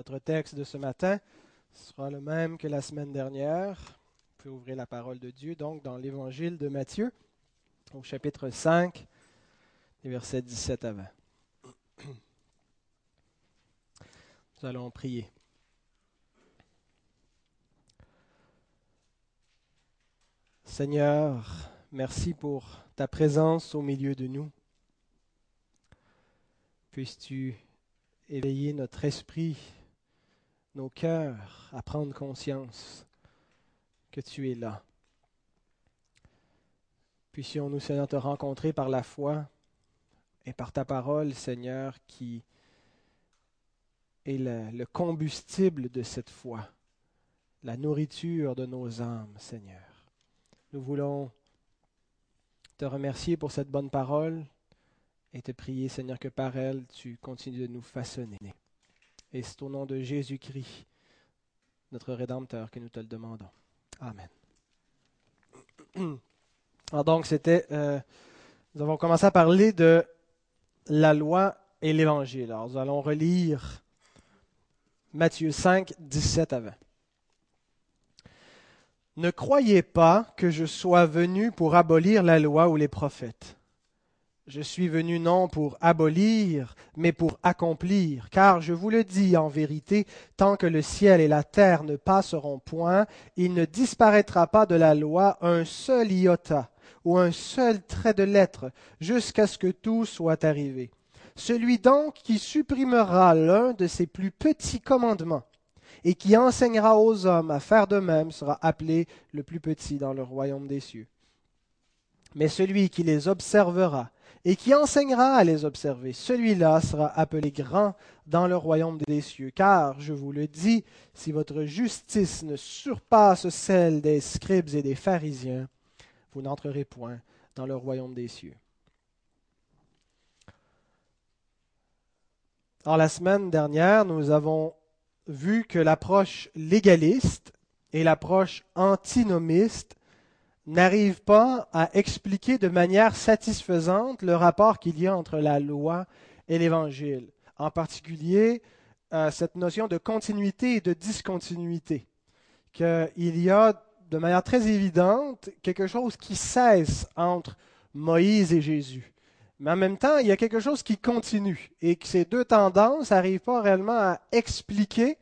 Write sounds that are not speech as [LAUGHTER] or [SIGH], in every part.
Notre texte de ce matin sera le même que la semaine dernière. Vous pouvez ouvrir la parole de Dieu, donc, dans l'évangile de Matthieu, au chapitre 5, les versets 17 à 20. [CLEARS THROAT] Nous allons prier. Seigneur, merci pour ta présence au milieu de nous. Puisses-tu éveiller notre esprit nos cœurs à prendre conscience que tu es là. Puissions-nous, Seigneur, te rencontrer par la foi et par ta parole, Seigneur, qui est le, le combustible de cette foi, la nourriture de nos âmes, Seigneur. Nous voulons te remercier pour cette bonne parole et te prier, Seigneur, que par elle, tu continues de nous façonner. Et c'est au nom de Jésus-Christ, notre Rédempteur, que nous te le demandons. Amen. [CLEARS THROAT] Alors donc, c'était, euh, nous avons commencé à parler de la loi et l'Évangile. Alors, nous allons relire Matthieu 5, 17 à 20. Ne croyez pas que je sois venu pour abolir la loi ou les prophètes. Je suis venu non pour abolir, mais pour accomplir, car je vous le dis en vérité, tant que le ciel et la terre ne passeront point, il ne disparaîtra pas de la loi un seul iota ou un seul trait de lettre, jusqu'à ce que tout soit arrivé. Celui donc qui supprimera l'un de ces plus petits commandements et qui enseignera aux hommes à faire de même sera appelé le plus petit dans le royaume des cieux. Mais celui qui les observera et qui enseignera à les observer. Celui-là sera appelé grand dans le royaume des cieux. Car, je vous le dis, si votre justice ne surpasse celle des scribes et des pharisiens, vous n'entrerez point dans le royaume des cieux. Alors, la semaine dernière, nous avons vu que l'approche légaliste et l'approche antinomiste n'arrive pas à expliquer de manière satisfaisante le rapport qu'il y a entre la loi et l'Évangile. En particulier, euh, cette notion de continuité et de discontinuité. Qu'il y a de manière très évidente quelque chose qui cesse entre Moïse et Jésus. Mais en même temps, il y a quelque chose qui continue et que ces deux tendances n'arrivent pas réellement à expliquer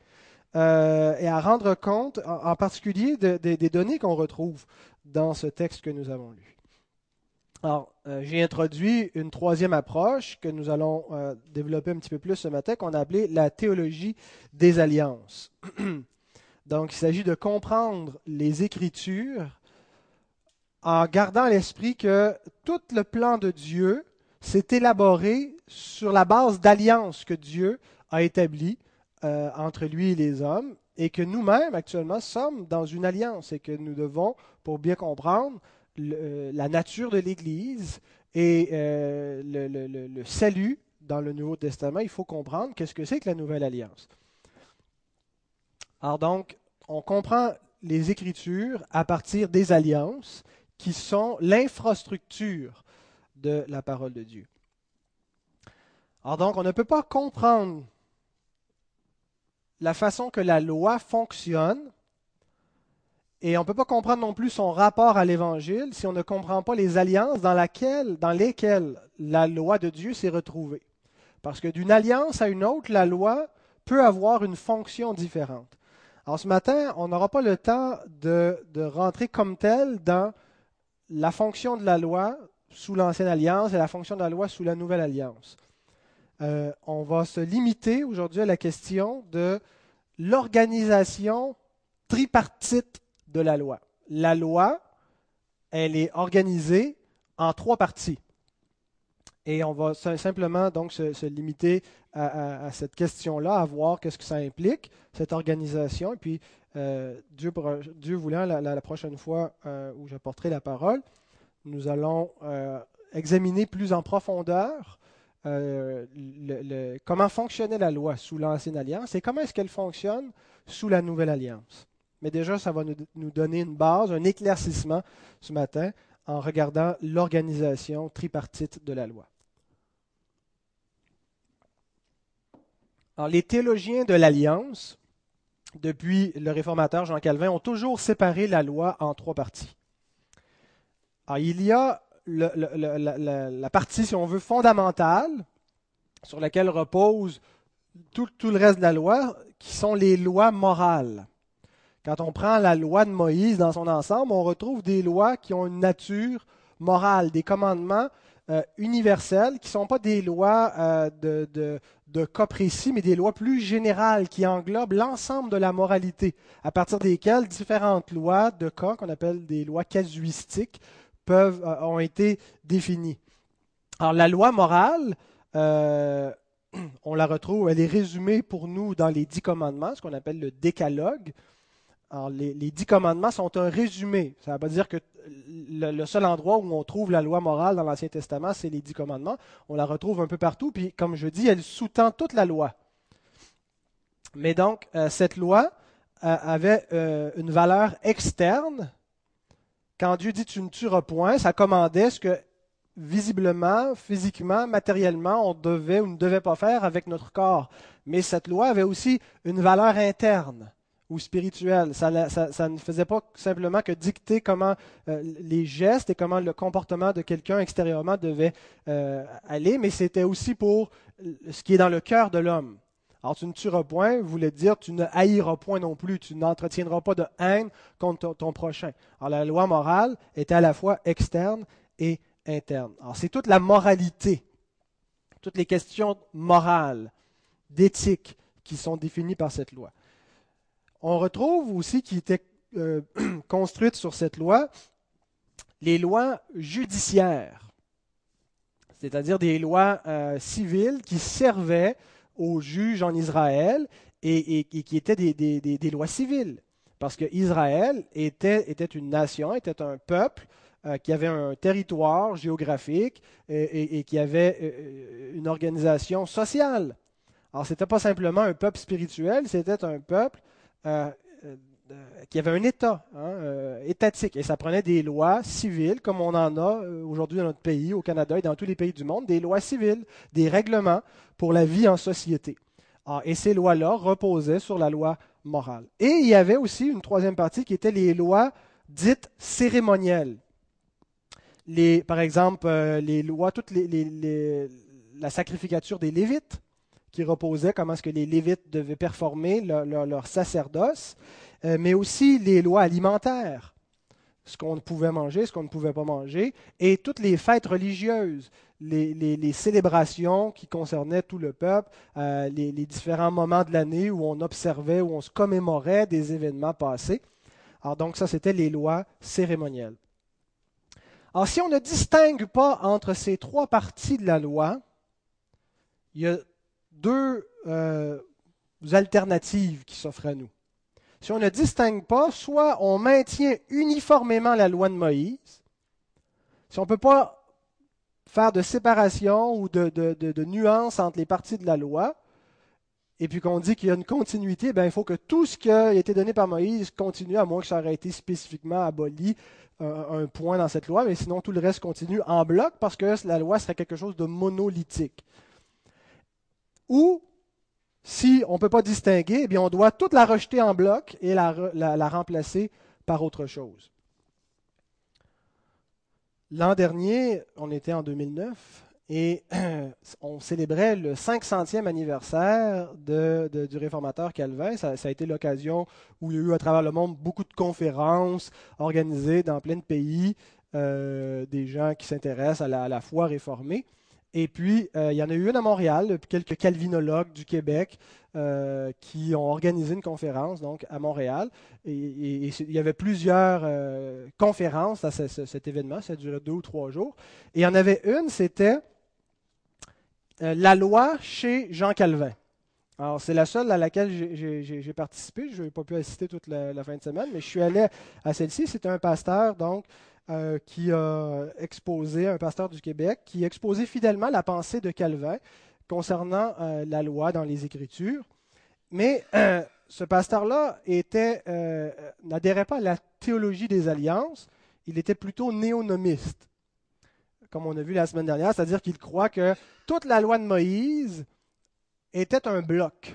euh, et à rendre compte, en, particulier, des données qu'on retrouve dans ce texte que nous avons lu. Alors, euh, j'ai introduit une troisième approche que nous allons euh, développer un petit peu plus ce matin, qu'on a appelée la théologie des alliances. [CLEARS THROAT] Donc, il s'agit de comprendre les Écritures en gardant à l'esprit que tout le plan de Dieu s'est élaboré sur la base d'alliances que Dieu a établies euh, entre lui et les hommes, et que nous-mêmes, actuellement, sommes dans une alliance et que nous devons, pour bien comprendre euh, la nature de l'Église et euh, le, salut dans le Nouveau Testament, il faut comprendre qu'est-ce que c'est que la nouvelle alliance. Alors donc, on comprend les Écritures à partir des alliances qui sont l'infrastructure de la parole de Dieu. Alors donc, on ne peut pas comprendre la façon que la loi fonctionne. Et on ne peut pas comprendre non plus son rapport à l'Évangile si on ne comprend pas les alliances dans, lesquelles la loi de Dieu s'est retrouvée. Parce que d'une alliance à une autre, la loi peut avoir une fonction différente. Alors ce matin, on n'aura pas le temps de, de rentrer comme tel dans la fonction de la loi sous l'ancienne alliance et la fonction de la loi sous la nouvelle alliance. Euh, on va se limiter aujourd'hui à la question de l'organisation tripartite de la loi. La loi, elle est organisée en trois parties. Et on va simplement donc se, limiter à, cette question-là, à voir qu'est-ce que ça implique, cette organisation. Et puis, euh, Dieu, voulant, la, prochaine fois euh, où j'apporterai la parole, nous allons examiner plus en profondeur euh, comment fonctionnait la loi sous l'Ancienne Alliance et comment est-ce qu'elle fonctionne sous la Nouvelle Alliance. Mais déjà, ça va nous, donner une base, un éclaircissement ce matin en regardant l'organisation tripartite de la loi. Les théologiens de l'Alliance, depuis le réformateur Jean Calvin, ont toujours séparé la loi en trois parties. Il y a la, partie, si on veut, fondamentale, sur laquelle repose tout, le reste de la loi, qui sont les lois morales. Quand on prend la loi de Moïse dans son ensemble, on retrouve des lois qui ont une nature morale, des commandements euh, universelles, qui ne sont pas des lois euh, de, de, cas précis, mais des lois plus générales qui englobent l'ensemble de la moralité, à partir desquelles différentes lois de cas, qu'on appelle des lois casuistiques, peuvent, euh, ont été définies. Alors la loi morale, [CLEARS THROAT] on la retrouve, elle est résumée pour nous dans les dix commandements, ce qu'on appelle le décalogue. Les, dix commandements sont un résumé. Ça ne veut pas dire que le, seul endroit où on trouve la loi morale dans l'Ancien Testament, c'est les dix commandements. On la retrouve un peu partout, puis comme je dis, elle sous-tend toute la loi. Mais donc, euh, cette loi euh, avait euh, une valeur externe. Quand Dieu dit tu ne tueras point, ça commandait ce que visiblement, physiquement, matériellement, on devait ou ne devait pas faire avec notre corps. Mais cette loi avait aussi une valeur interne ou spirituel. Ça, ne faisait pas simplement que dicter comment euh, les gestes et comment le comportement de quelqu'un extérieurement devait euh, aller, mais c'était aussi pour ce qui est dans le cœur de l'homme. Alors, tu ne tueras point voulait dire tu ne haïras point non plus, tu n'entretiendras pas de haine contre ton, prochain. Alors, la loi morale était à la fois externe et interne. Alors, c'est toute la moralité, toutes les questions morales, d'éthique qui sont définies par cette loi on retrouve aussi qui était euh, [CLEARS THROAT] construite sur cette loi les lois judiciaires, c'est-à-dire des lois euh, civiles qui servaient aux juges en Israël et, qui étaient des, lois civiles. Parce que Israël était, une nation, était un peuple euh, qui avait un territoire géographique et, et qui avait une organisation sociale. Alors, ce n'était pas simplement un peuple spirituel, c'était un peuple euh, euh, qui avait un État hein, euh, étatique. Et ça prenait des lois civiles, comme on en a aujourd'hui dans notre pays, au Canada et dans tous les pays du monde, des lois civiles, des règlements pour la vie en société. Ah, et ces lois-là reposaient sur la loi morale. Et il y avait aussi une troisième partie qui était les lois dites cérémonielles. Les, par exemple, les lois, toutes les, la sacrificature des Lévites, qui reposait comment est-ce que les Lévites devaient performer leur, sacerdoce, euh, mais aussi les lois alimentaires, ce qu'on pouvait manger, ce qu'on ne pouvait pas manger, et toutes les fêtes religieuses, les, célébrations qui concernaient tout le peuple, euh, les, différents moments de l'année où on observait, où on se commémorait des événements passés. Alors donc ça, c'était les lois cérémonielles. Alors si on ne distingue pas entre ces trois parties de la loi, il y a deux euh, alternatives qui s'offrent à nous. Si on ne distingue pas, soit on maintient uniformément la loi de Moïse, si on ne peut pas faire de séparation ou de, nuance entre les parties de la loi, et puis qu'on dit qu'il y a une continuité, ben, il faut que tout ce qui a été donné par Moïse continue, à moins que ça aurait été spécifiquement aboli un point dans cette loi, mais sinon tout le reste continue en bloc parce que la loi serait quelque chose de monolithique. Ou, si on ne peut pas distinguer, eh bien, on doit toute la rejeter en bloc et la, remplacer par autre chose. L'an dernier, on était en 2009 et [CLEARS THROAT] on célébrait le 500e anniversaire du réformateur Calvin. Ça, a été l'occasion où il y a eu à travers le monde beaucoup de conférences organisées dans plein de pays, euh, des gens qui s'intéressent à la foi réformée. Et puis, euh, il y en a eu une à Montréal, quelques calvinologues du Québec euh, qui ont organisé une conférence donc à Montréal. Et, il y avait plusieurs euh, conférences à cet événement, ça a duré deux ou trois jours. Et il y en avait une, c'était la loi chez Jean Calvin. Alors, c'est la seule à laquelle j'ai participé. Je n'ai pas pu assister toute la, la, fin de semaine, mais je suis allé à celle-ci. C'était un pasteur, donc, euh, qui a exposé, un pasteur du Québec, qui a exposé fidèlement la pensée de Calvin concernant euh, la loi dans les Écritures. Mais euh, ce pasteur-là n'adhérait pas à la théologie des alliances, il était plutôt néonomiste, comme on a vu la semaine dernière, c'est-à-dire qu'il croit que toute la loi de Moïse était un bloc.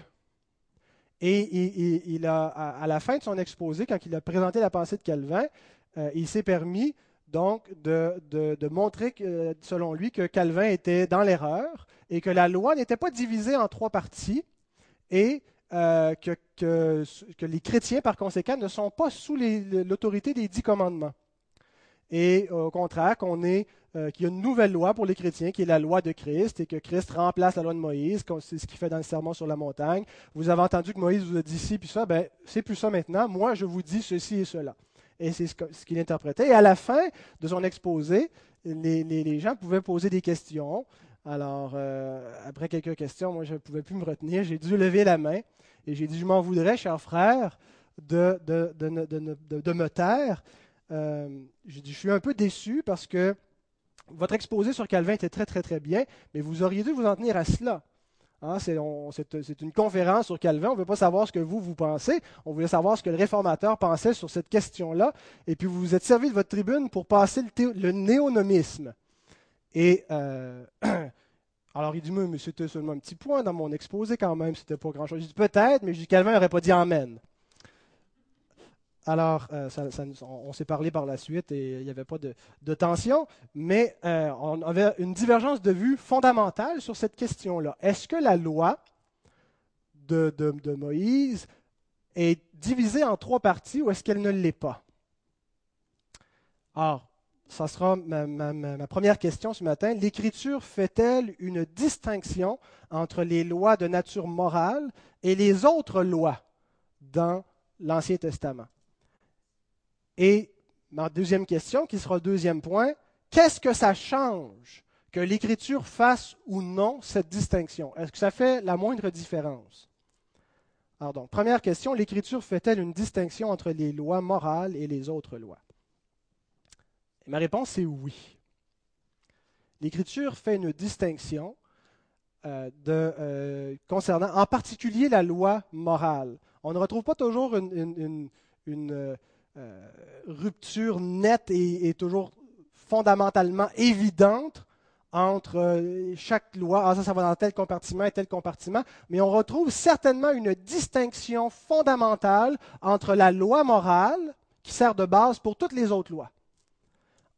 Et il, a, à la fin de son exposé, quand il a présenté la pensée de Calvin, euh, il s'est permis donc de, montrer, selon lui, que Calvin était dans l'erreur et que la loi n'était pas divisée en trois parties et euh, que, les chrétiens, par conséquent, ne sont pas sous l'autorité des dix commandements. Et au contraire, euh, qu'il y a une nouvelle loi pour les chrétiens, qui est la loi de Christ, et que Christ remplace la loi de Moïse, c'est ce qu'il fait dans le serment sur la montagne. Vous avez entendu que Moïse vous a dit ci, puis ça, ben, c'est plus ça maintenant. Moi, je vous dis ceci et cela. Et c'est ce qu'il interprétait. Et à la fin de son exposé, les, gens pouvaient poser des questions. Alors, euh, après quelques questions, moi, je ne pouvais plus me retenir. J'ai dû lever la main et j'ai dit, je m'en voudrais, cher frère, de, me taire. Euh, je suis un peu déçu parce que votre exposé sur Calvin était très, très, très bien, mais vous auriez dû vous en tenir à cela. Hein, c'est, une conférence sur Calvin. On ne veut pas savoir ce que vous, vous pensez. On voulait savoir ce que le réformateur pensait sur cette question-là. Et puis, vous vous êtes servi de votre tribune pour passer le, néonomisme. Et euh, [CLEARS THROAT] alors, il dit, mais c'était seulement un petit point dans mon exposé quand même. C'était pas grand-chose. Je dis, peut-être, mais je dis, Calvin n'aurait pas dit Amen. Alors, euh, on, s'est parlé par la suite et il n'y avait pas de, tension, mais euh, on avait une divergence de vue fondamentale sur cette question-là. Est-ce que la loi de, Moïse est divisée en trois parties ou est-ce qu'elle ne l'est pas? Alors, ça sera ma première question ce matin. L'Écriture fait-elle une distinction entre les lois de nature morale et les autres lois dans l'Ancien Testament? Et ma deuxième question, qui sera le deuxième point, qu'est-ce que ça change que l'Écriture fasse ou non cette distinction? Est-ce que ça fait la moindre différence? Alors donc, première question, l'Écriture fait-elle une distinction entre les lois morales et les autres lois? Ma réponse est oui. L'Écriture fait une distinction euh, euh, concernant en particulier la loi morale. On ne retrouve pas toujours une, une euh, rupture nette et, toujours fondamentalement évidente entre euh, chaque loi, ah, ça, ça va dans tel compartiment et tel compartiment, mais on retrouve certainement une distinction fondamentale entre la loi morale, qui sert de base pour toutes les autres lois.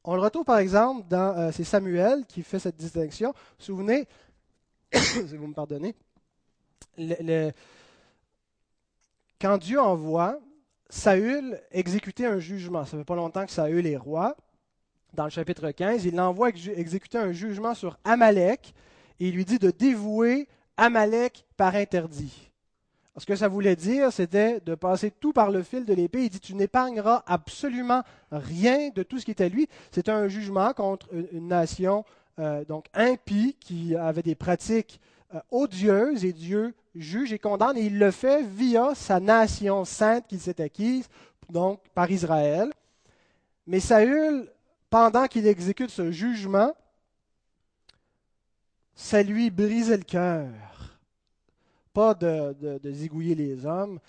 On le retrouve par exemple dans, euh, c'est Samuel qui fait cette distinction. Souvenez, [COUGHS] si vous me pardonnez, quand Dieu envoie Saül exécutait un jugement. Ça fait pas longtemps que Saül est roi. Dans le chapitre 15, il l'envoie exécuter un jugement sur Amalek et il lui dit de dévouer Amalek par interdit. Ce que ça voulait dire, c'était de passer tout par le fil de l'épée. Il dit Tu n'épargneras absolument rien de tout ce qui est à lui. C'était un jugement contre une nation euh, donc impie qui avait des pratiques euh, odieuses et Dieu juge et condamne, et il le fait via sa nation sainte qu'il s'est acquise, donc par Israël. Mais Saül, pendant qu'il exécute ce jugement, ça lui brisait le cœur. Pas de, zigouiller les hommes,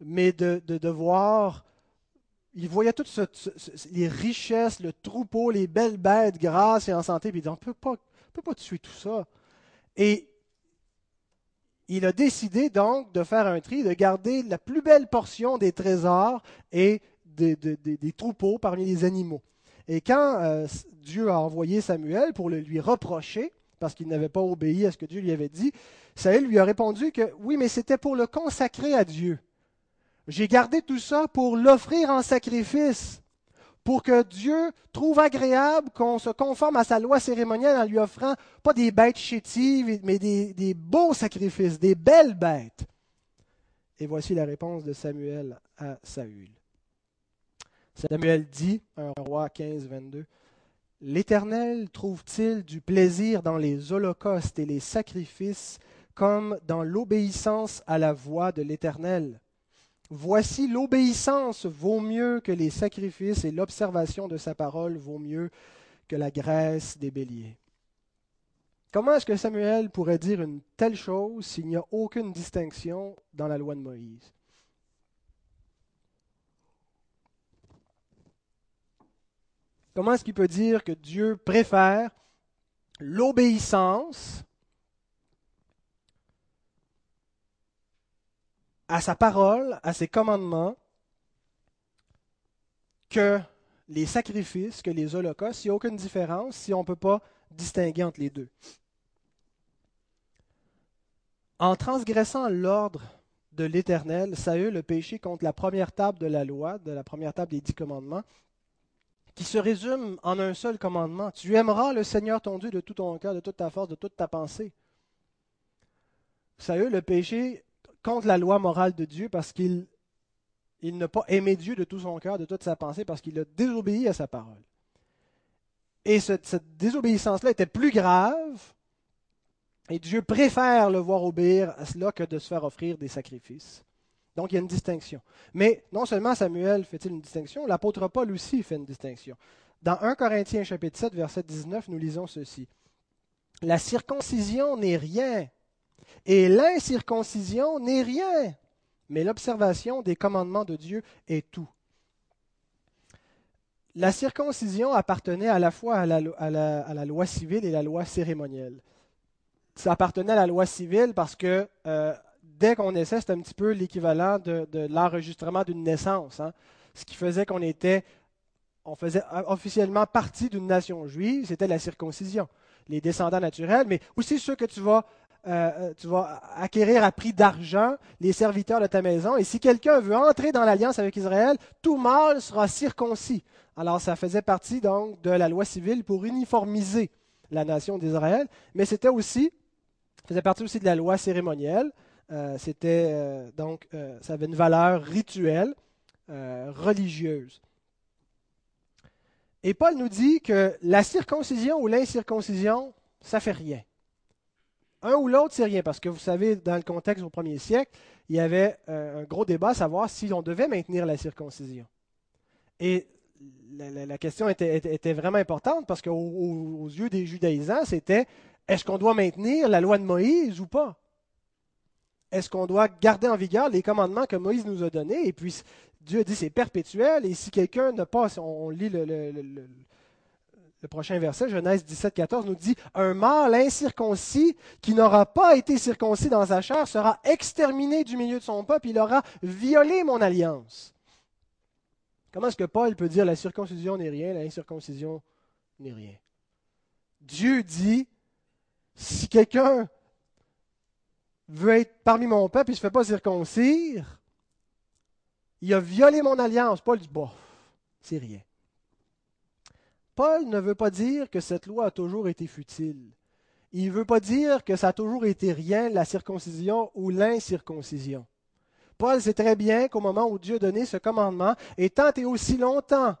mais de, de, voir. Il voyait toutes les richesses, le troupeau, les belles bêtes grasses et en santé, puis il dit on ne peut pas tuer tout ça. Et il a décidé donc de faire un tri, de garder la plus belle portion des trésors et des, troupeaux parmi les animaux. Et quand euh, Dieu a envoyé Samuel pour le lui reprocher, parce qu'il n'avait pas obéi à ce que Dieu lui avait dit, Samuel lui a répondu que oui, mais c'était pour le consacrer à Dieu. J'ai gardé tout ça pour l'offrir en sacrifice pour que Dieu trouve agréable qu'on se conforme à sa loi cérémonielle en lui offrant pas des bêtes chétives, mais des, beaux sacrifices, des belles bêtes. Et voici la réponse de Samuel à Saül. Samuel dit, un roi 15, 22, L'Éternel trouve-t-il du plaisir dans les holocaustes et les sacrifices comme dans l'obéissance à la voix de l'Éternel? Voici l'obéissance vaut mieux que les sacrifices et l'observation de sa parole vaut mieux que la graisse des béliers. Comment est-ce que Samuel pourrait dire une telle chose s'il n'y a aucune distinction dans la loi de Moïse? Comment est-ce qu'il peut dire que Dieu préfère l'obéissance à sa parole, à ses commandements, que les sacrifices, que les holocaustes, il n'y a aucune différence si on ne peut pas distinguer entre les deux. En transgressant l'ordre de l'Éternel, Saül le péché contre la première table de la loi, de la première table des dix commandements, qui se résume en un seul commandement. Tu aimeras le Seigneur ton Dieu de tout ton cœur, de toute ta force, de toute ta pensée. Saül le péché contre la loi morale de Dieu parce qu'il il n'a pas aimé Dieu de tout son cœur, de toute sa pensée, parce qu'il a désobéi à sa parole. Et cette, désobéissance-là était plus grave, et Dieu préfère le voir obéir à cela que de se faire offrir des sacrifices. Donc il y a une distinction. Mais non seulement Samuel fait-il une distinction, l'apôtre Paul aussi fait une distinction. Dans 1 Corinthiens chapitre 7, verset 19, nous lisons ceci. La circoncision n'est rien, et l'incirconcision n'est rien, mais l'observation des commandements de Dieu est tout. La circoncision appartenait à la fois à la, loi civile et la loi cérémonielle. Ça appartenait à la loi civile parce que euh, dès qu'on naissait, c'était un petit peu l'équivalent de, l'enregistrement d'une naissance. Hein. Ce qui faisait qu'on était, on faisait officiellement partie d'une nation juive, c'était la circoncision. Les descendants naturels, mais aussi ceux que tu vas euh, euh, tu vas acquérir à prix d'argent les serviteurs de ta maison. Et si quelqu'un veut entrer dans l'alliance avec Israël, tout mâle sera circoncis. Alors ça faisait partie donc de la loi civile pour uniformiser la nation d'Israël, mais c'était aussi, faisait partie aussi de la loi cérémonielle. Euh, c'était donc, ça avait une valeur rituelle, religieuse. Et Paul nous dit que la circoncision ou l'incirconcision, ça fait rien. Un ou l'autre, c'est rien, parce que vous savez, dans le contexte au premier siècle, il y avait euh, un gros débat à savoir si on devait maintenir la circoncision. Et la, question était, vraiment importante parce qu'aux yeux des judaïsants, c'était est-ce qu'on doit maintenir la loi de Moïse ou pas? Est-ce qu'on doit garder en vigueur les commandements que Moïse nous a donnés? Et puis Dieu a dit c'est perpétuel, et si quelqu'un n'a pas, on, lit le, le prochain verset, Genèse 17, 14, nous dit Un mâle incirconcis qui n'aura pas été circoncis dans sa chair sera exterminé du milieu de son peuple, il aura violé mon alliance. Comment est-ce que Paul peut dire la circoncision n'est rien, l'incirconcision n'est rien Dieu dit si quelqu'un veut être parmi mon peuple et ne se fait pas circoncire, il a violé mon alliance. Paul dit bof, c'est rien. Paul ne veut pas dire que cette loi a toujours été futile. Il ne veut pas dire que ça a toujours été rien, la circoncision ou l'incirconcision. Paul sait très bien qu'au moment où Dieu donné ce commandement, et tant et aussi longtemps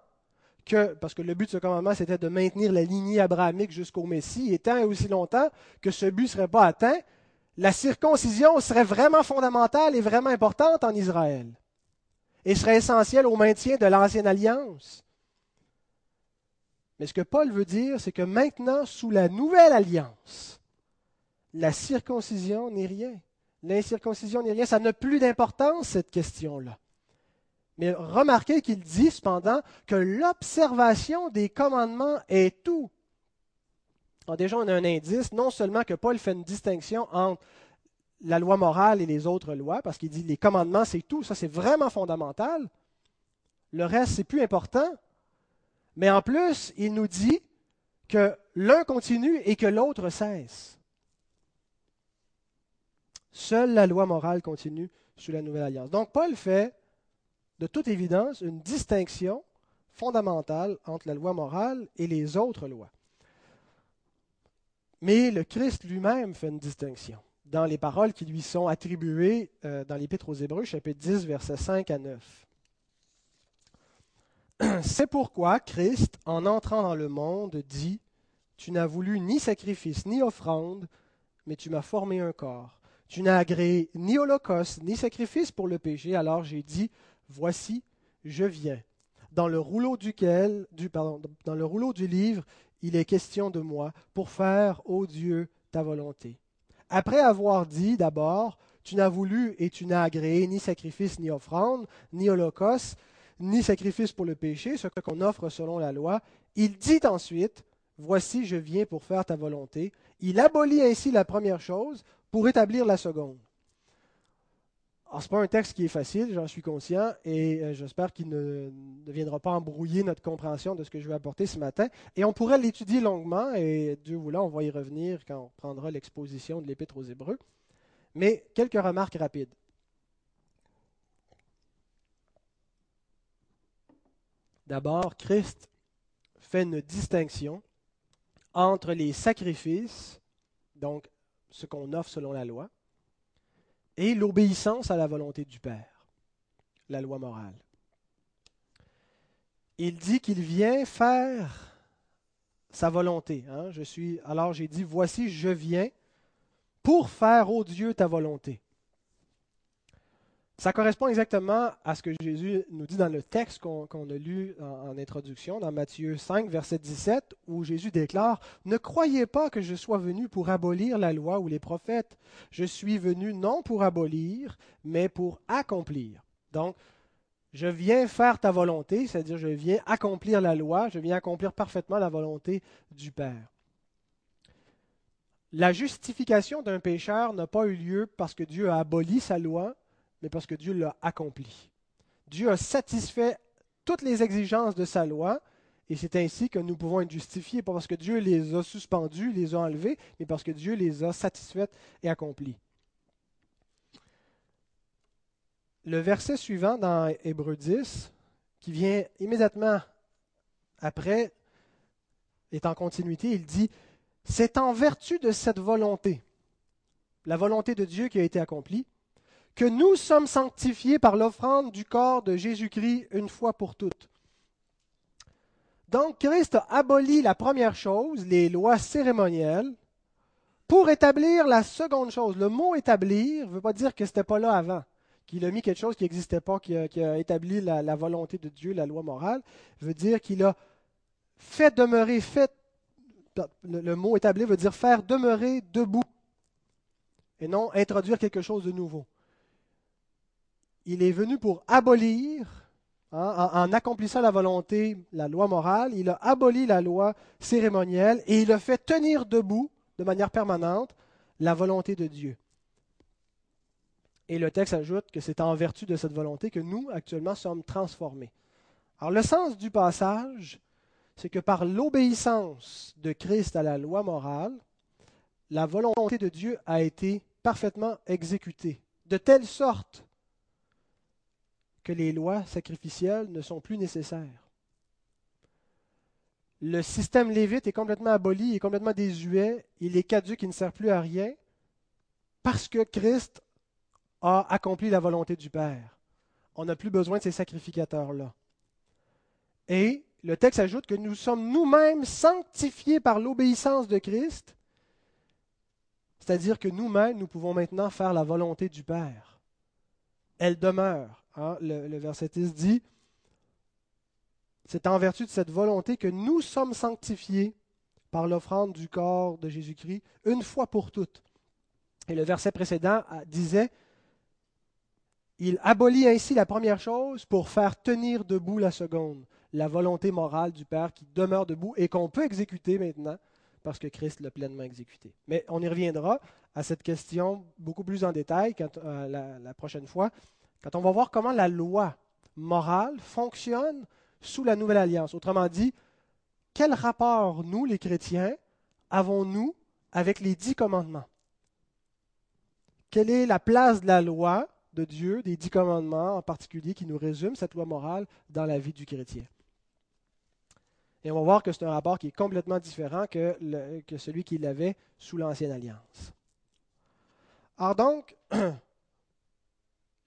que, parce que le but de ce commandement, c'était de maintenir la lignée abrahamique jusqu'au Messie, et tant et aussi longtemps que ce but ne serait pas atteint, la circoncision serait vraiment fondamentale et vraiment importante en Israël, et serait essentielle au maintien de l'ancienne alliance. Mais ce que Paul veut dire, c'est que maintenant, sous la nouvelle alliance, la circoncision n'est rien. L'incirconcision n'est rien. Ça n'a plus d'importance, cette question-là. Mais remarquez qu'il dit cependant que l'observation des commandements est tout. Alors déjà, on a un indice, non seulement que Paul fait une distinction entre la loi morale et les autres lois, parce qu'il dit les commandements, c'est tout, ça c'est vraiment fondamental. Le reste, c'est plus important. Mais en plus, il nous dit que l'un continue et que l'autre cesse. Seule la loi morale continue sous la nouvelle alliance. Donc Paul fait, de toute évidence, une distinction fondamentale entre la loi morale et les autres lois. Mais le Christ lui-même fait une distinction dans les paroles qui lui sont attribuées euh, dans l'Épître aux Hébreux, chapitre 10, versets 5 à 9. [CLEARS THROAT] C'est pourquoi Christ, en entrant dans le monde, dit, Tu n'as voulu ni sacrifice ni offrande, mais tu m'as formé un corps. Tu n'as agréé ni holocauste ni sacrifice pour le péché, alors j'ai dit, Voici, je viens. Dans le rouleau duquel, du, dans le rouleau du livre, il est question de moi, pour faire, ô Dieu, ta volonté. Après avoir dit d'abord, tu n'as voulu et tu n'as agréé ni sacrifice ni offrande, ni holocauste, ni sacrifice pour le péché, ce qu'on offre selon la loi. Il dit ensuite, Voici, je viens pour faire ta volonté. Il abolit ainsi la première chose pour établir la seconde. Ce n'est pas un texte qui est facile, j'en suis conscient, et euh, j'espère qu'il ne, ne, viendra pas embrouiller notre compréhension de ce que je vais apporter ce matin. Et on pourrait l'étudier longuement, et Dieu voulant, on va y revenir quand on prendra l'exposition de l'Épître aux Hébreux. Mais quelques remarques rapides. D'abord, Christ fait une distinction entre les sacrifices, donc ce qu'on offre selon la loi, et l'obéissance à la volonté du Père, la loi morale. Il dit qu'il vient faire sa volonté. Hein. Je suis, alors j'ai dit, voici, je viens pour faire, ô Dieu, ta volonté. Ça correspond exactement à ce que Jésus nous dit dans le texte qu'on a lu en, introduction, dans Matthieu 5, verset 17, où Jésus déclare, Ne croyez pas que je sois venu pour abolir la loi ou les prophètes. Je suis venu non pour abolir, mais pour accomplir. Donc, je viens faire ta volonté, c'est-à-dire je viens accomplir la loi, je viens accomplir parfaitement la volonté du Père. La justification d'un pécheur n'a pas eu lieu parce que Dieu a aboli sa loi, mais parce que Dieu l'a accompli. Dieu a satisfait toutes les exigences de sa loi, et c'est ainsi que nous pouvons être justifiés, pas parce que Dieu les a suspendus, les a enlevés, mais parce que Dieu les a satisfaits et accomplis. Le verset suivant dans Hébreu 10, qui vient immédiatement après, est en continuité, il dit, C'est en vertu de cette volonté, la volonté de Dieu qui a été accomplie, que nous sommes sanctifiés par l'offrande du corps de Jésus-Christ une fois pour toutes. Donc Christ a aboli la première chose, les lois cérémonielles, pour établir la seconde chose. Le mot établir ne veut pas dire que ce n'était pas là avant, qu'il a mis quelque chose qui n'existait pas, qui a, établi la, volonté de Dieu, la loi morale. veut dire qu'il a fait demeurer, fait, le mot établir veut dire faire demeurer debout, et non introduire quelque chose de nouveau il est venu pour abolir, hein, en, accomplissant la volonté, la loi morale, il a aboli la loi cérémonielle et il a fait tenir debout, de manière permanente, la volonté de Dieu. Et le texte ajoute que c'est en vertu de cette volonté que nous, actuellement, sommes transformés. Alors le sens du passage, c'est que par l'obéissance de Christ à la loi morale, la volonté de Dieu a été parfaitement exécutée, de telle sorte que les lois sacrificielles ne sont plus nécessaires. Le système lévite est complètement aboli, est complètement désuet, il est caduque, il ne sert plus à rien, parce que Christ a accompli la volonté du Père. On n'a plus besoin de ces sacrificateurs-là. Et le texte ajoute que nous sommes nous-mêmes sanctifiés par l'obéissance de Christ, c'est-à-dire que nous-mêmes, nous pouvons maintenant faire la volonté du Père. Elle demeure. Hein, le, verset 10 dit, c'est en vertu de cette volonté que nous sommes sanctifiés par l'offrande du corps de Jésus-Christ une fois pour toutes. Et le verset précédent euh, disait, il abolit ainsi la première chose pour faire tenir debout la seconde, la volonté morale du Père qui demeure debout et qu'on peut exécuter maintenant parce que Christ l'a pleinement exécuté. Mais on y reviendra à cette question beaucoup plus en détail euh, la prochaine fois on va voir comment la loi morale fonctionne sous la nouvelle alliance. Autrement dit, quel rapport nous, les chrétiens, avons-nous avec les dix commandements? Quelle est la place de la loi de Dieu, des dix commandements en particulier, qui nous résument cette loi morale dans la vie du chrétien? Et on va voir que c'est un rapport qui est complètement différent que, que celui qu'il avait sous l'ancienne alliance. Alors donc, [CLEARS THROAT]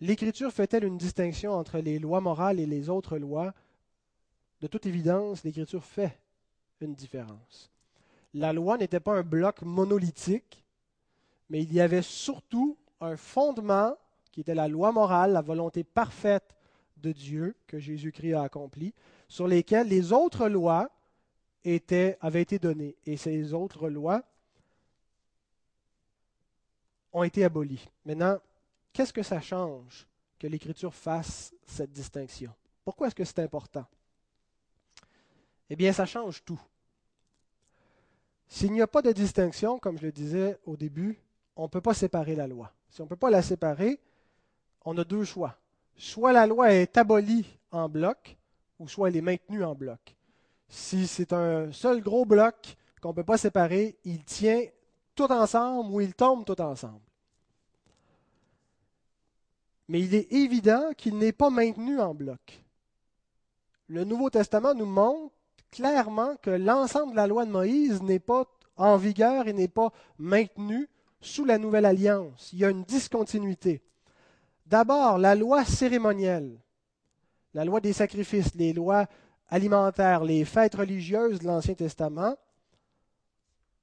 L'Écriture fait-elle une distinction entre les lois morales et les autres lois? De toute évidence, l'Écriture fait une différence. La loi n'était pas un bloc monolithique, mais il y avait surtout un fondement qui était la loi morale, la volonté parfaite de Dieu que Jésus-Christ a accomplie, sur lesquelles les autres lois avaient été données. Et ces autres lois ont été abolies. Maintenant, Qu'est-ce que ça change que l'Écriture fasse cette distinction? Pourquoi est-ce que c'est important? Eh bien, ça change tout. S'il n'y a pas de distinction, comme je le disais au début, on ne peut pas séparer la loi. Si on ne peut pas la séparer, on a deux choix. Soit la loi est abolie en bloc, ou soit elle est maintenue en bloc. Si c'est un seul gros bloc qu'on ne peut pas séparer, il tient tout ensemble ou il tombe tout ensemble. Mais il est évident qu'il n'est pas maintenu en bloc. Le Nouveau Testament nous montre clairement que l'ensemble de la loi de Moïse n'est pas en vigueur et n'est pas maintenu sous la nouvelle alliance. Il y a une discontinuité. D'abord, la loi cérémonielle, la loi des sacrifices, les lois alimentaires, les fêtes religieuses de l'Ancien Testament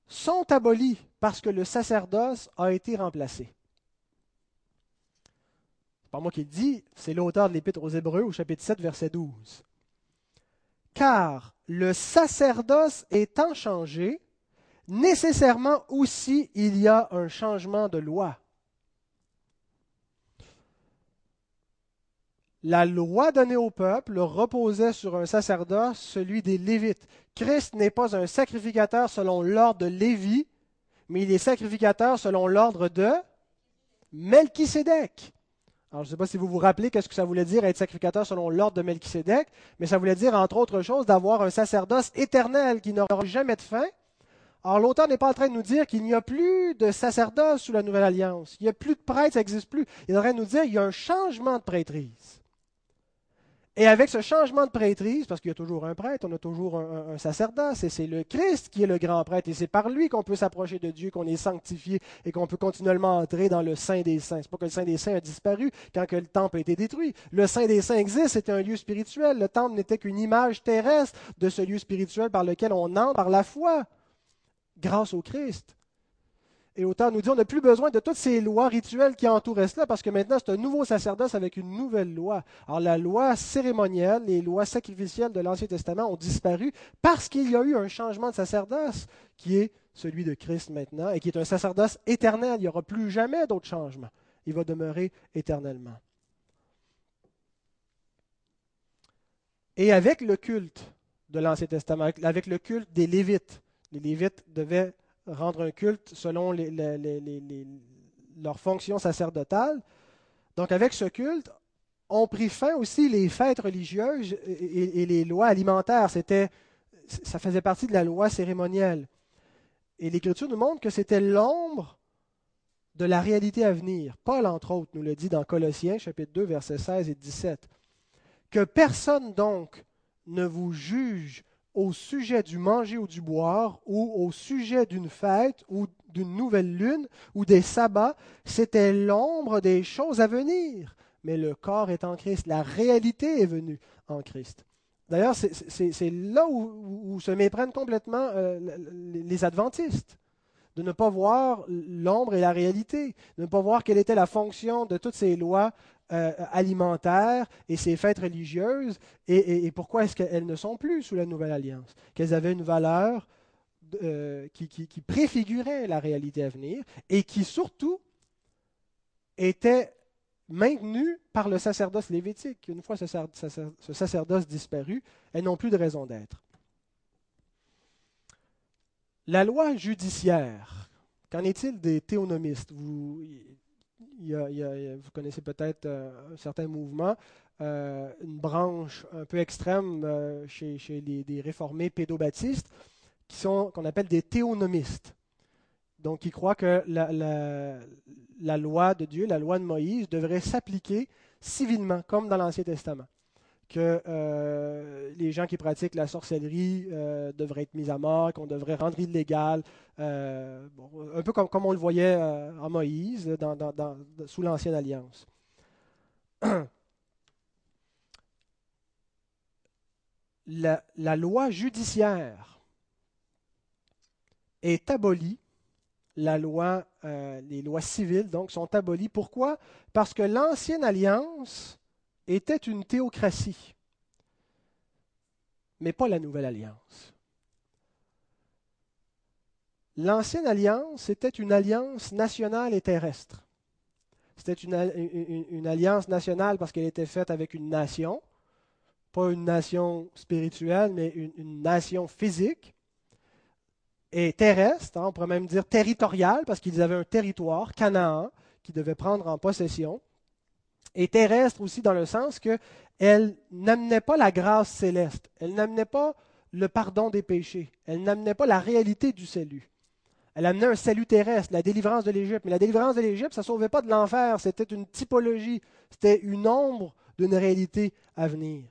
sont abolies parce que le sacerdoce a été remplacé. Pas moi qui le dis, c'est l'auteur de l'Épître aux Hébreux au chapitre 7, verset 12. Car le sacerdoce étant changé, nécessairement aussi il y a un changement de loi. La loi donnée au peuple reposait sur un sacerdoce, celui des Lévites. Christ n'est pas un sacrificateur selon l'ordre de Lévi, mais il est sacrificateur selon l'ordre de Melchisédek. Alors, je ne sais pas si vous vous rappelez qu'est-ce que ça voulait dire être sacrificateur selon l'ordre de Melchisédek, mais ça voulait dire, entre autres choses, d'avoir un sacerdoce éternel qui n'aura jamais de fin. Alors, l'auteur n'est pas en train de nous dire qu'il n'y a plus de sacerdoce sous la nouvelle alliance. Il n'y a plus de prêtre, ça n'existe plus. Il est en train de nous dire qu'il y a un changement de prêtrise. Et avec ce changement de prêtrise, parce qu'il y a toujours un prêtre, on a toujours un, sacerdoce, et c'est le Christ qui est le grand prêtre, et c'est par lui qu'on peut s'approcher de Dieu, qu'on est sanctifié, et qu'on peut continuellement entrer dans le Saint des Saints. C'est pas que le Saint des Saints a disparu quand que le temple a été détruit. Le Saint des Saints existe, c'est un lieu spirituel. Le temple n'était qu'une image terrestre de ce lieu spirituel par lequel on entre par la foi, grâce au Christ. Et autant nous dit, on n'a plus besoin de toutes ces lois rituelles qui entouraient cela, parce que maintenant, c'est un nouveau sacerdoce avec une nouvelle loi. Alors, la loi cérémonielle, les lois sacrificielles de l'Ancien Testament ont disparu parce qu'il y a eu un changement de sacerdoce qui est celui de Christ maintenant, et qui est un sacerdoce éternel. Il n'y aura plus jamais d'autre changement. Il va demeurer éternellement. Et avec le culte de l'Ancien Testament, avec le culte des Lévites, les Lévites devaient rendre un culte selon leur fonction sacerdotale. Donc avec ce culte, on prit fin aussi les fêtes religieuses et, les lois alimentaires. C'était, ça faisait partie de la loi cérémonielle. Et l'Écriture nous montre que c'était l'ombre de la réalité à venir. Paul, entre autres, nous le dit dans Colossiens, chapitre 2, versets 16 et 17. Que personne donc ne vous juge au sujet du manger ou du boire, ou au sujet d'une fête ou d'une nouvelle lune ou des sabbats, c'était l'ombre des choses à venir. Mais le corps est en Christ, la réalité est venue en Christ. D'ailleurs, c'est là où, se méprennent complètement euh, les adventistes, de ne pas voir l'ombre et la réalité, de ne pas voir quelle était la fonction de toutes ces lois euh, alimentaires et ces fêtes religieuses, et, pourquoi est-ce qu'elles ne sont plus sous la Nouvelle Alliance? Qu'elles avaient une valeur euh, qui, préfigurait la réalité à venir et qui surtout était maintenue par le sacerdoce lévitique. Une fois ce, ce sacerdoce disparu, elles n'ont plus de raison d'être. La loi judiciaire, qu'en est-il des théonomistes? Vous, vous connaissez peut-être euh, un certain mouvement, euh, une branche un peu extrême euh, chez, les, réformés pédobaptistes, qui sont qu'on appelle des théonomistes. Donc, ils croient que la, la, loi de Dieu, la loi de Moïse, devrait s'appliquer civilement, comme dans l'Ancien Testament que euh, les gens qui pratiquent la sorcellerie euh, devraient être mis à mort, qu'on devrait rendre illégal, euh, un peu comme, comme, on le voyait en Moïse dans, sous l'Ancienne Alliance. [CLEARS THROAT] La, la, loi judiciaire est abolie, la loi, les lois civiles donc sont abolies. Pourquoi? Parce que l'Ancienne Alliance était une théocratie, mais pas la nouvelle alliance. L'ancienne alliance était une alliance nationale et terrestre. C'était une, alliance nationale parce qu'elle était faite avec une nation, pas une nation spirituelle, mais une, nation physique, et terrestre, hein, on pourrait même dire territoriale, parce qu'ils avaient un territoire, Canaan, qu'ils devaient prendre en possession Et terrestre aussi dans le sens qu'elle n'amenait pas la grâce céleste, elle n'amenait pas le pardon des péchés, elle n'amenait pas la réalité du salut. Elle amenait un salut terrestre, la délivrance de l'Égypte. Mais la délivrance de l'Égypte, ça ne sauvait pas de l'enfer, c'était une typologie, c'était une ombre d'une réalité à venir.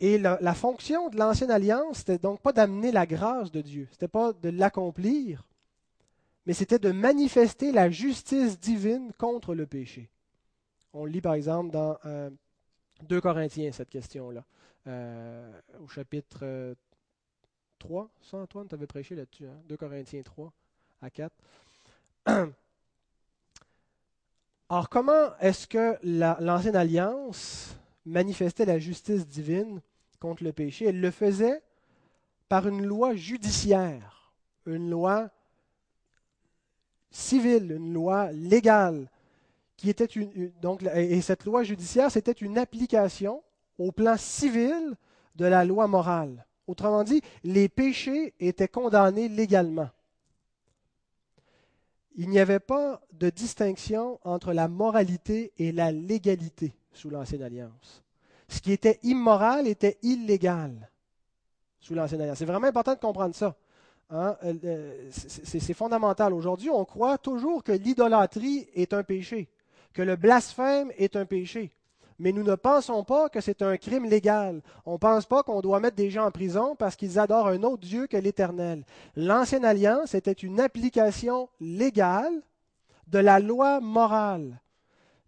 Et la, fonction de l'ancienne alliance, c'était donc pas d'amener la grâce de Dieu, c'était pas de l'accomplir, mais c'était de manifester la justice divine contre le péché. On lit par exemple dans 2 euh, Corinthiens cette question-là, euh, au chapitre 3. Euh, Ça, Antoine, tu avais prêché là-dessus, 2 hein? Corinthiens 3 à 4. Alors, [CLEARS THROAT] comment est-ce que l'ancienne alliance manifestait la justice divine contre le péché? Elle le faisait par une loi judiciaire, une loi civile, une loi légale, qui était une, et cette loi judiciaire, c'était une application au plan civil de la loi morale. Autrement dit, les péchés étaient condamnés légalement. Il n'y avait pas de distinction entre la moralité et la légalité sous l'Ancienne Alliance. Ce qui était immoral était illégal sous l'Ancienne Alliance. C'est vraiment important de comprendre ça. Hein. Euh, euh, c'est fondamental. Aujourd'hui, on croit toujours que l'idolâtrie est un péché, que le blasphème est un péché. Mais nous ne pensons pas que c'est un crime légal. On ne pense pas qu'on doit mettre des gens en prison parce qu'ils adorent un autre Dieu que l'Éternel. L'Ancienne Alliance était une application légale de la loi morale.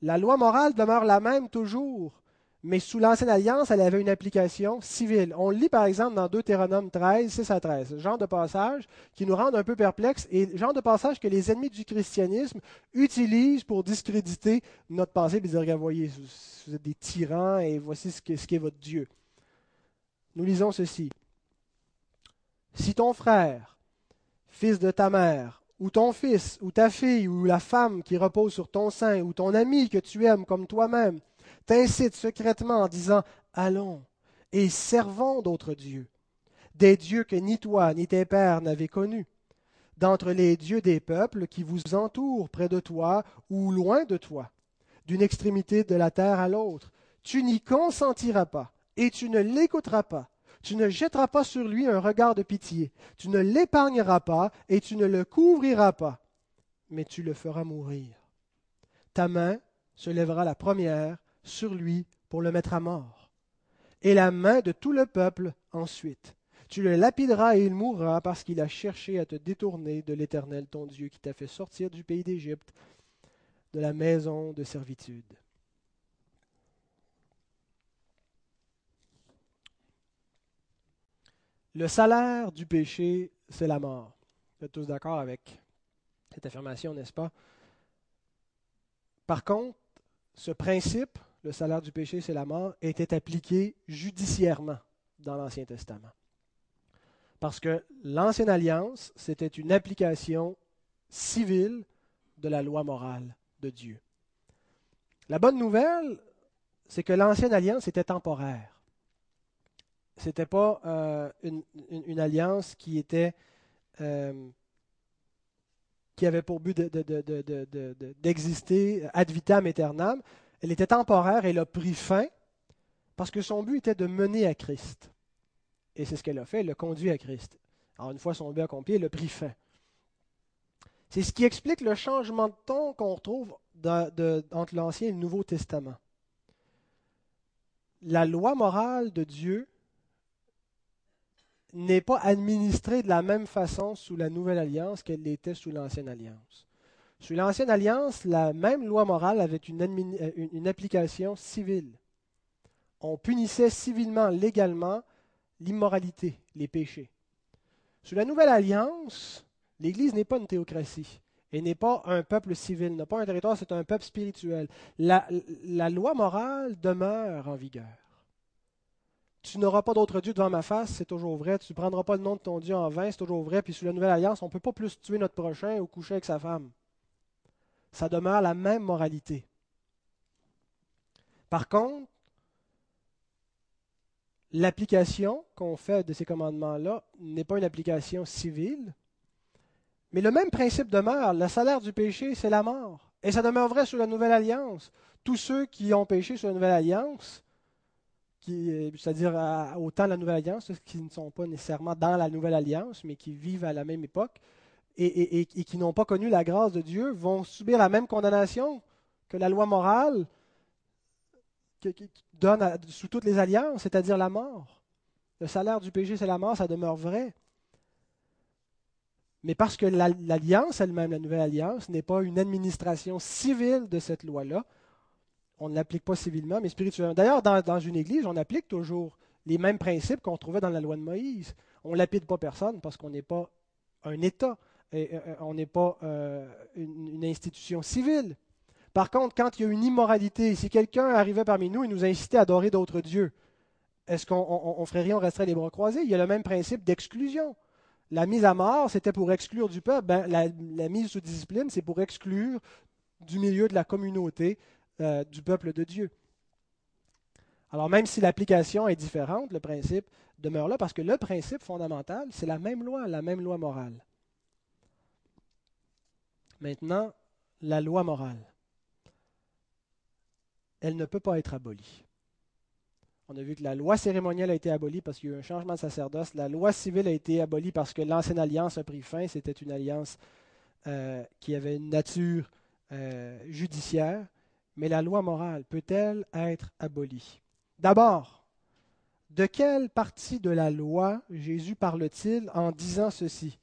La loi morale demeure la même toujours, mais sous l'Ancienne Alliance, elle avait une application civile. On lit par exemple dans Deutéronome 13, 6 à 13, genre de passage qui nous rendent un peu perplexes et genre de passage que les ennemis du christianisme utilisent pour discréditer notre pensée et dire, voyez, vous êtes des tyrans et voici ce qu'est votre Dieu. Nous lisons ceci. Si ton frère, fils de ta mère, ou ton fils, ou ta fille, ou la femme qui repose sur ton sein, ou ton ami que tu aimes comme toi-même, t'incite secrètement en disant Allons et servons d'autres dieux, des dieux que ni toi ni tes pères n'avaient connus, d'entre les dieux des peuples qui vous entourent près de toi ou loin de toi, d'une extrémité de la terre à l'autre. Tu n'y consentiras pas, et tu ne l'écouteras pas. Tu ne jetteras pas sur lui un regard de pitié. Tu ne l'épargneras pas, et tu ne le couvriras pas, mais tu le feras mourir. Ta main se lèvera la première sur lui pour le mettre à mort. Et la main de tout le peuple ensuite. Tu le lapideras et il mourra parce qu'il a cherché à te détourner de l'Éternel ton Dieu qui t'a fait sortir du pays d'Égypte, de la maison de servitude. Le salaire du péché, c'est la mort. Vous êtes tous d'accord avec cette affirmation, n'est-ce pas? Par contre, ce principe le salaire du péché, c'est la mort, était appliqué judiciairement dans l'Ancien Testament. Parce que l'Ancienne Alliance, c'était une application civile de la loi morale de Dieu. La bonne nouvelle, c'est que l'Ancienne Alliance était temporaire. Ce n'était pas euh, une, alliance qui était euh, qui avait pour but d'exister ad vitam aeternam. Elle était temporaire, elle a pris fin parce que son but était de mener à Christ. Et c'est ce qu'elle a fait, elle l'a conduit à Christ. Alors une fois son but accompli, elle a pris fin. C'est ce qui explique le changement de ton qu'on retrouve entre l'Ancien et le Nouveau Testament. La loi morale de Dieu n'est pas administrée de la même façon sous la Nouvelle Alliance qu'elle l'était sous l'Ancienne Alliance. Sous l'Ancienne Alliance, la même loi morale avait euh, une, application civile. On punissait civilement, légalement, l'immoralité, les péchés. Sous la Nouvelle Alliance, l'Église n'est pas une théocratie et n'est pas un peuple civil, n'a pas un territoire, c'est un peuple spirituel. La, loi morale demeure en vigueur. Tu n'auras pas d'autre Dieu devant ma face, c'est toujours vrai. Tu ne prendras pas le nom de ton Dieu en vain, c'est toujours vrai. Puis sous la Nouvelle Alliance, on ne peut pas plus tuer notre prochain ou coucher avec sa femme ça demeure la même moralité. Par contre, l'application qu'on fait de ces commandements-là n'est pas une application civile, mais le même principe demeure. Le salaire du péché, c'est la mort. Et ça demeure vrai sous la nouvelle alliance. Tous ceux qui ont péché sous la nouvelle alliance, c'est-à-dire autant la nouvelle alliance, ceux qui ne sont pas nécessairement dans la nouvelle alliance, mais qui vivent à la même époque, et, qui n'ont pas connu la grâce de Dieu, vont subir la même condamnation que la loi morale qui donne sous toutes les alliances, c'est-à-dire la mort. Le salaire du péché, c'est la mort, ça demeure vrai. Mais parce que l'alliance elle-même, la nouvelle alliance, n'est pas une administration civile de cette loi-là, on ne l'applique pas civilement, mais spirituellement. D'ailleurs, dans, une église, on applique toujours les mêmes principes qu'on trouvait dans la loi de Moïse. On ne lapide pas personne parce qu'on n'est pas un État, on n'est pas euh, une, institution civile. Par contre, quand il y a une immoralité, si quelqu'un arrivait parmi nous et nous incitait à adorer d'autres dieux, est-ce qu'on ferait rien, on resterait les bras croisés? Il y a le même principe d'exclusion. La mise à mort, c'était pour exclure du peuple. Ben, la, mise sous discipline, c'est pour exclure du milieu de la communauté euh, du peuple de Dieu. Alors même si l'application est différente, le principe demeure là parce que le principe fondamental, c'est la même loi, la même loi morale. Maintenant, la loi morale, elle ne peut pas être abolie. On a vu que la loi cérémonielle a été abolie parce qu'il y a eu un changement de sacerdoce. La loi civile a été abolie parce que l'ancienne alliance a pris fin. C'était une alliance euh, qui avait une nature euh, judiciaire. Mais la loi morale peut-elle être abolie? D'abord, de quelle partie de la loi Jésus parle-t-il en disant ceci?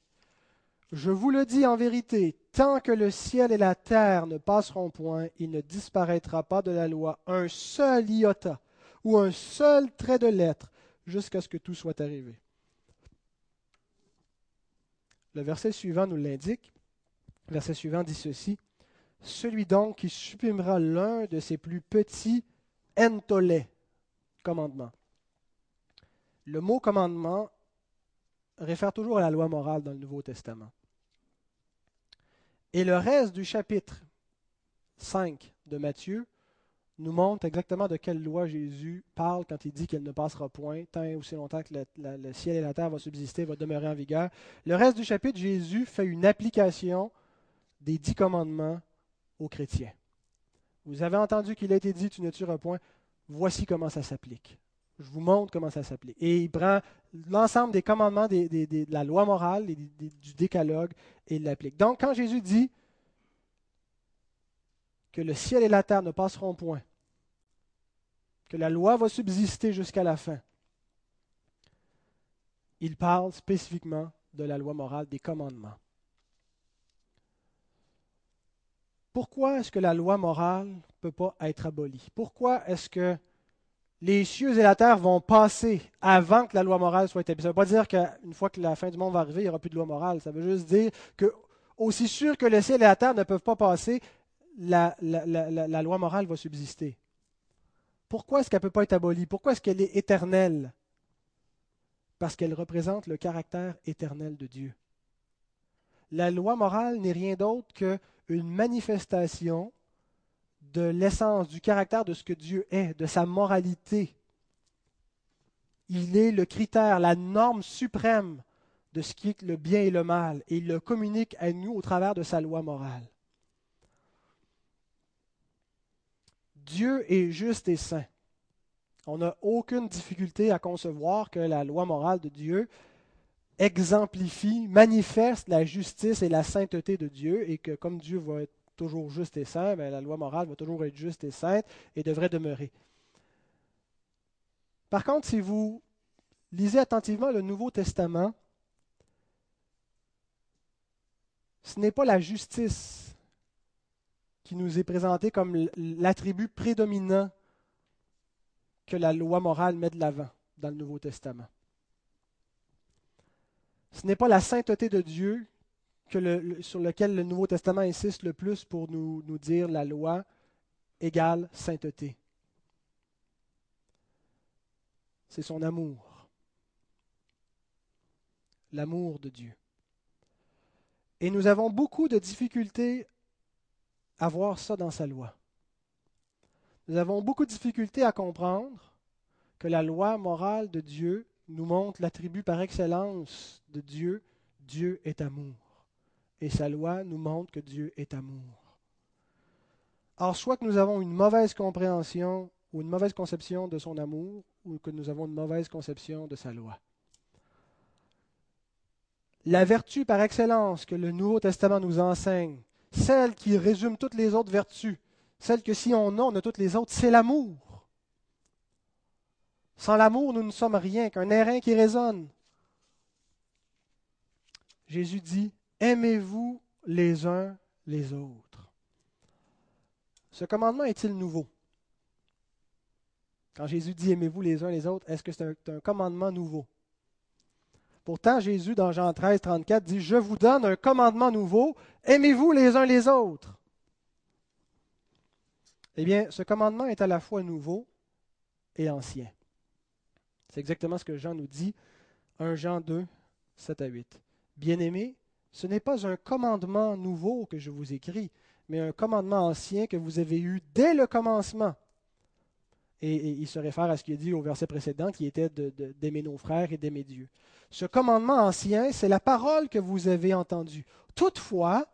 Je vous le dis en vérité, tant que le ciel et la terre ne passeront point, il ne disparaîtra pas de la loi un seul iota ou un seul trait de lettre jusqu'à ce que tout soit arrivé. Le verset suivant nous l'indique. Le verset suivant dit ceci. Celui donc qui supprimera l'un de ses plus petits entolets, commandement. Le mot commandement réfère toujours à la loi morale dans le Nouveau Testament. Et le reste du chapitre 5 de Matthieu nous montre exactement de quelle loi Jésus parle quand il dit qu'elle ne passera point, tant et aussi longtemps que le, ciel et la terre vont subsister, vont demeurer en vigueur. Le reste du chapitre, Jésus fait une application des dix commandements aux chrétiens. Vous avez entendu qu'il a été dit, tu ne tueras point. Voici comment ça s'applique. Je vous montre comment ça s'applique. Et il prend l'ensemble des commandements de la loi morale, du décalogue, et il l'applique. Donc, quand Jésus dit, que le ciel et la terre ne passeront point, que la loi va subsister jusqu'à la fin. Il parle spécifiquement de la loi morale des commandements. Pourquoi est-ce que la loi morale ne peut pas être abolie? Pourquoi est-ce que les cieux et la terre vont passer avant que la loi morale soit établie? Ça ne veut pas dire qu'une fois que la fin du monde va arriver, il n'y aura plus de loi morale. Ça veut juste dire que, aussi sûr que le ciel et la terre ne peuvent pas passer, la, loi morale va subsister. Pourquoi est-ce qu'elle ne peut pas être abolie? Pourquoi est-ce qu'elle est éternelle? Parce qu'elle représente le caractère éternel de Dieu. La loi morale n'est rien d'autre qu'une manifestation de l'essence, du caractère de ce que Dieu est, de sa moralité. Il est le critère, la norme suprême de ce qui est le bien et le mal, et il le communique à nous au travers de sa loi morale. Dieu est juste et saint. On n'a aucune difficulté à concevoir que la loi morale de Dieu exemplifie, manifeste la justice et la sainteté de Dieu et que comme Dieu va être toujours juste et saint, la loi morale va toujours être juste et sainte et devrait demeurer. Par contre, si vous lisez attentivement le Nouveau Testament, ce n'est pas la justice qui nous est présenté comme l'attribut prédominant que la loi morale met de l'avant dans le Nouveau Testament. Ce n'est pas la sainteté de Dieu sur lequel le Nouveau Testament insiste le plus pour nous, nous dire la loi égale sainteté. C'est son amour. L'amour de Dieu. Et nous avons beaucoup de difficultés avoir ça dans sa loi. Nous avons beaucoup de difficultés à comprendre que la loi morale de Dieu nous montre l'attribut par excellence de Dieu. Dieu est amour. Et sa loi nous montre que Dieu est amour. Or, soit que nous avons une mauvaise compréhension ou une mauvaise conception de son amour, ou que nous avons une mauvaise conception de sa loi. La vertu par excellence que le Nouveau Testament nous enseigne, celle qui résume toutes les autres vertus, celle que si on a, on a toutes les autres, c'est l'amour. Sans l'amour, nous ne sommes rien qu'un airain qui résonne. Jésus dit, aimez-vous les uns les autres? Ce commandement est-il nouveau? Quand Jésus dit aimez-vous les uns les autres, est-ce que c'est un, commandement nouveau? Pourtant, Jésus, dans Jean 13, 34, dit Je vous donne un commandement nouveau, aimez-vous les uns les autres. Eh bien, ce commandement est à la fois nouveau et ancien. C'est exactement ce que Jean nous dit, 1 Jean 2, 7 à 8. Bien-aimés, ce n'est pas un commandement nouveau que je vous écris, mais un commandement ancien que vous avez eu dès le commencement. Et, il se réfère à ce qu'il a dit au verset précédent, qui était d'aimer nos frères et d'aimer Dieu. Ce commandement ancien, c'est la parole que vous avez entendue. Toutefois,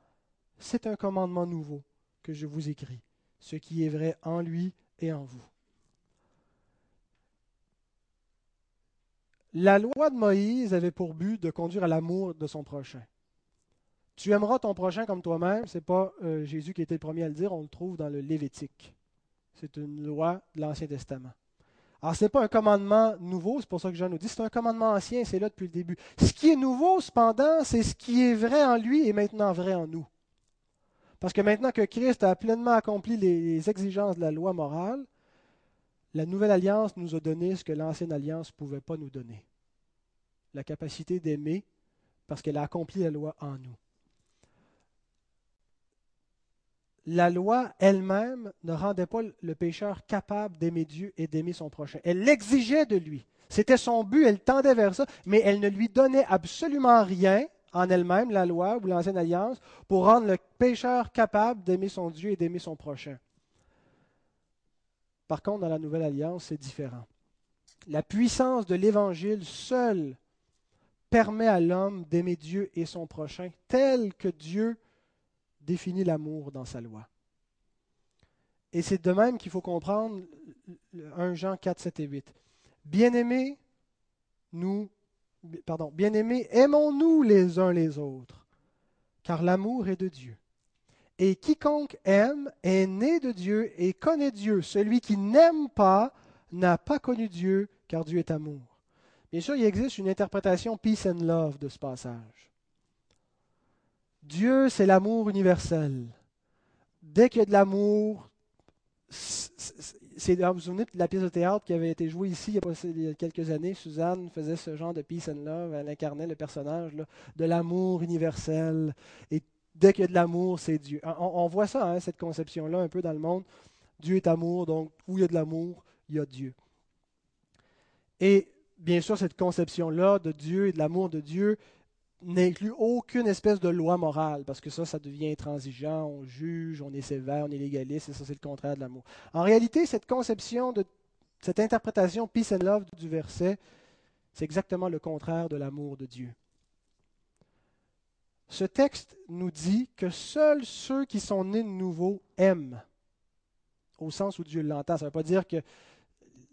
c'est un commandement nouveau que je vous écris, ce qui est vrai en lui et en vous. La loi de Moïse avait pour but de conduire à l'amour de son prochain. Tu aimeras ton prochain comme toi-même, ce n'est pas euh, Jésus qui était le premier à le dire, on le trouve dans le Lévitique. C'est une loi de l'Ancien Testament. Alors, ce n'est pas un commandement nouveau, c'est pour ça que Jean nous dit, c'est un commandement ancien, c'est là depuis le début. Ce qui est nouveau, cependant, c'est ce qui est vrai en lui et maintenant vrai en nous. Parce que maintenant que Christ a pleinement accompli les exigences de la loi morale, la nouvelle alliance nous a donné ce que l'ancienne alliance ne pouvait pas nous donner. La capacité d'aimer parce qu'elle a accompli la loi en nous la loi elle-même ne rendait pas le pécheur capable d'aimer Dieu et d'aimer son prochain. Elle l'exigeait de lui. C'était son but, elle tendait vers ça, mais elle ne lui donnait absolument rien en elle-même, la loi ou l'ancienne alliance, pour rendre le pécheur capable d'aimer son Dieu et d'aimer son prochain. Par contre, dans la nouvelle alliance, c'est différent. La puissance de l'Évangile seule permet à l'homme d'aimer Dieu et son prochain tel que Dieu définit l'amour dans sa loi. Et c'est de même qu'il faut comprendre 1 Jean 4, 7 et 8. Bien-aimés, nous, pardon, bien-aimés, aimons-nous les uns les autres, car l'amour est de Dieu. Et quiconque aime est né de Dieu et connaît Dieu. Celui qui n'aime pas n'a pas connu Dieu, car Dieu est amour. Bien sûr, il existe une interprétation peace and love de ce passage. Dieu, c'est l'amour universel. Dès qu'il y a de l'amour, c'est, vous vous souvenez de la pièce de théâtre qui avait été jouée ici il y a, quelques années? Suzanne faisait ce genre de peace and love. Elle incarnait le personnage de l'amour universel. Et dès qu'il y a de l'amour, c'est Dieu. On, voit ça, hein, cette conception-là, un peu dans le monde. Dieu est amour, donc où il y a de l'amour, il y a Dieu. Et bien sûr, cette conception-là de Dieu et de l'amour de Dieu n'inclut aucune espèce de loi morale, parce que ça, ça devient intransigeant, on juge, on est sévère, on est légaliste, et ça, c'est le contraire de l'amour. En réalité, cette conception, cette interprétation peace and love du verset, c'est exactement le contraire de l'amour de Dieu. Ce texte nous dit que seuls ceux qui sont nés de nouveau aiment, au sens où Dieu l'entend. Ça ne veut pas dire que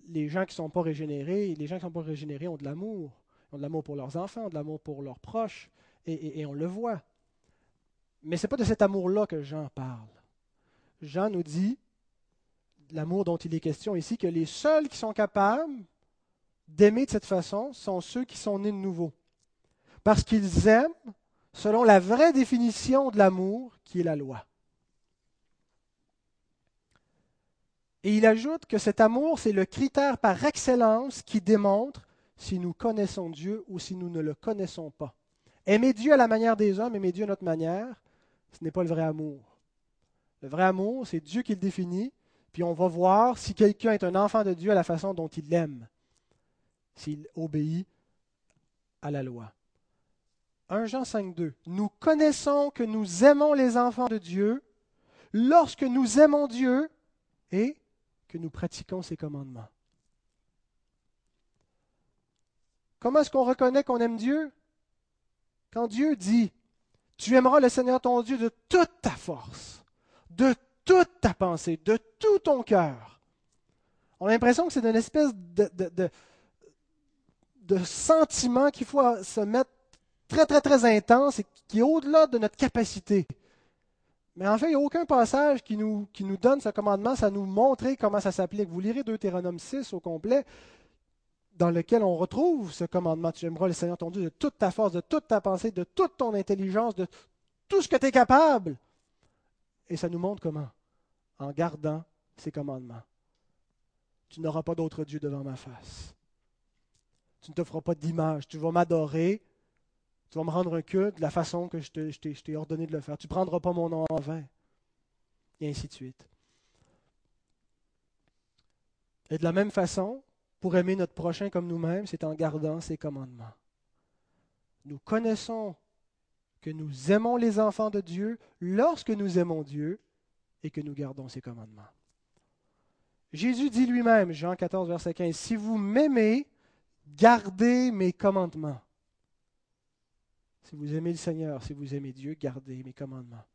les gens qui ne sont pas régénérés, les gens qui ne sont pas régénérés ont de l'amour ont de l'amour pour leurs enfants, de l'amour pour leurs proches, et, on le voit. Mais ce n'est pas de cet amour-là que Jean parle. Jean nous dit, l'amour dont il est question ici, que les seuls qui sont capables d'aimer de cette façon sont ceux qui sont nés de nouveau. Parce qu'ils aiment selon la vraie définition de l'amour qui est la loi. Et il ajoute que cet amour, c'est le critère par excellence qui démontre si nous connaissons Dieu ou si nous ne le connaissons pas. Aimer Dieu à la manière des hommes, aimer Dieu à notre manière, ce n'est pas le vrai amour. Le vrai amour, c'est Dieu qui le définit, puis on va voir si quelqu'un est un enfant de Dieu à la façon dont il l'aime, s'il obéit à la loi. 1 Jean 5, 2. Nous connaissons que nous aimons les enfants de Dieu lorsque nous aimons Dieu et que nous pratiquons ses commandements. Comment est-ce qu'on reconnaît qu'on aime Dieu? Quand Dieu dit, tu aimeras le Seigneur ton Dieu de toute ta force, de toute ta pensée, de tout ton cœur. On a l'impression que c'est une espèce de, de, sentiment qu'il faut se mettre très, très, très intense et qui est au-delà de notre capacité. Mais en fait, il n'y a aucun passage qui nous, qui nous donne ce commandement, ça nous montrer comment ça s'applique. Vous lirez Deutéronome 6 au complet, dans lequel on retrouve ce commandement. Tu aimeras le Seigneur ton Dieu de toute ta force, de toute ta pensée, de toute ton intelligence, de tout ce que tu es capable. Et ça nous montre comment En gardant ces commandements. Tu n'auras pas d'autre Dieu devant ma face. Tu ne te feras pas d'image. Tu vas m'adorer. Tu vas me rendre un culte de la façon que je t'ai ordonné de le faire. Tu ne prendras pas mon nom en vain. Et ainsi de suite. Et de la même façon, pour aimer notre prochain comme nous-mêmes, c'est en gardant ses commandements. Nous connaissons que nous aimons les enfants de Dieu lorsque nous aimons Dieu et que nous gardons ses commandements. Jésus dit lui-même, Jean 14, verset 15, Si vous m'aimez, gardez mes commandements. Si vous aimez le Seigneur, si vous aimez Dieu, gardez mes commandements.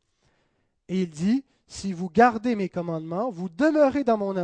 Et il dit, si vous gardez mes commandements, vous demeurez dans mon amour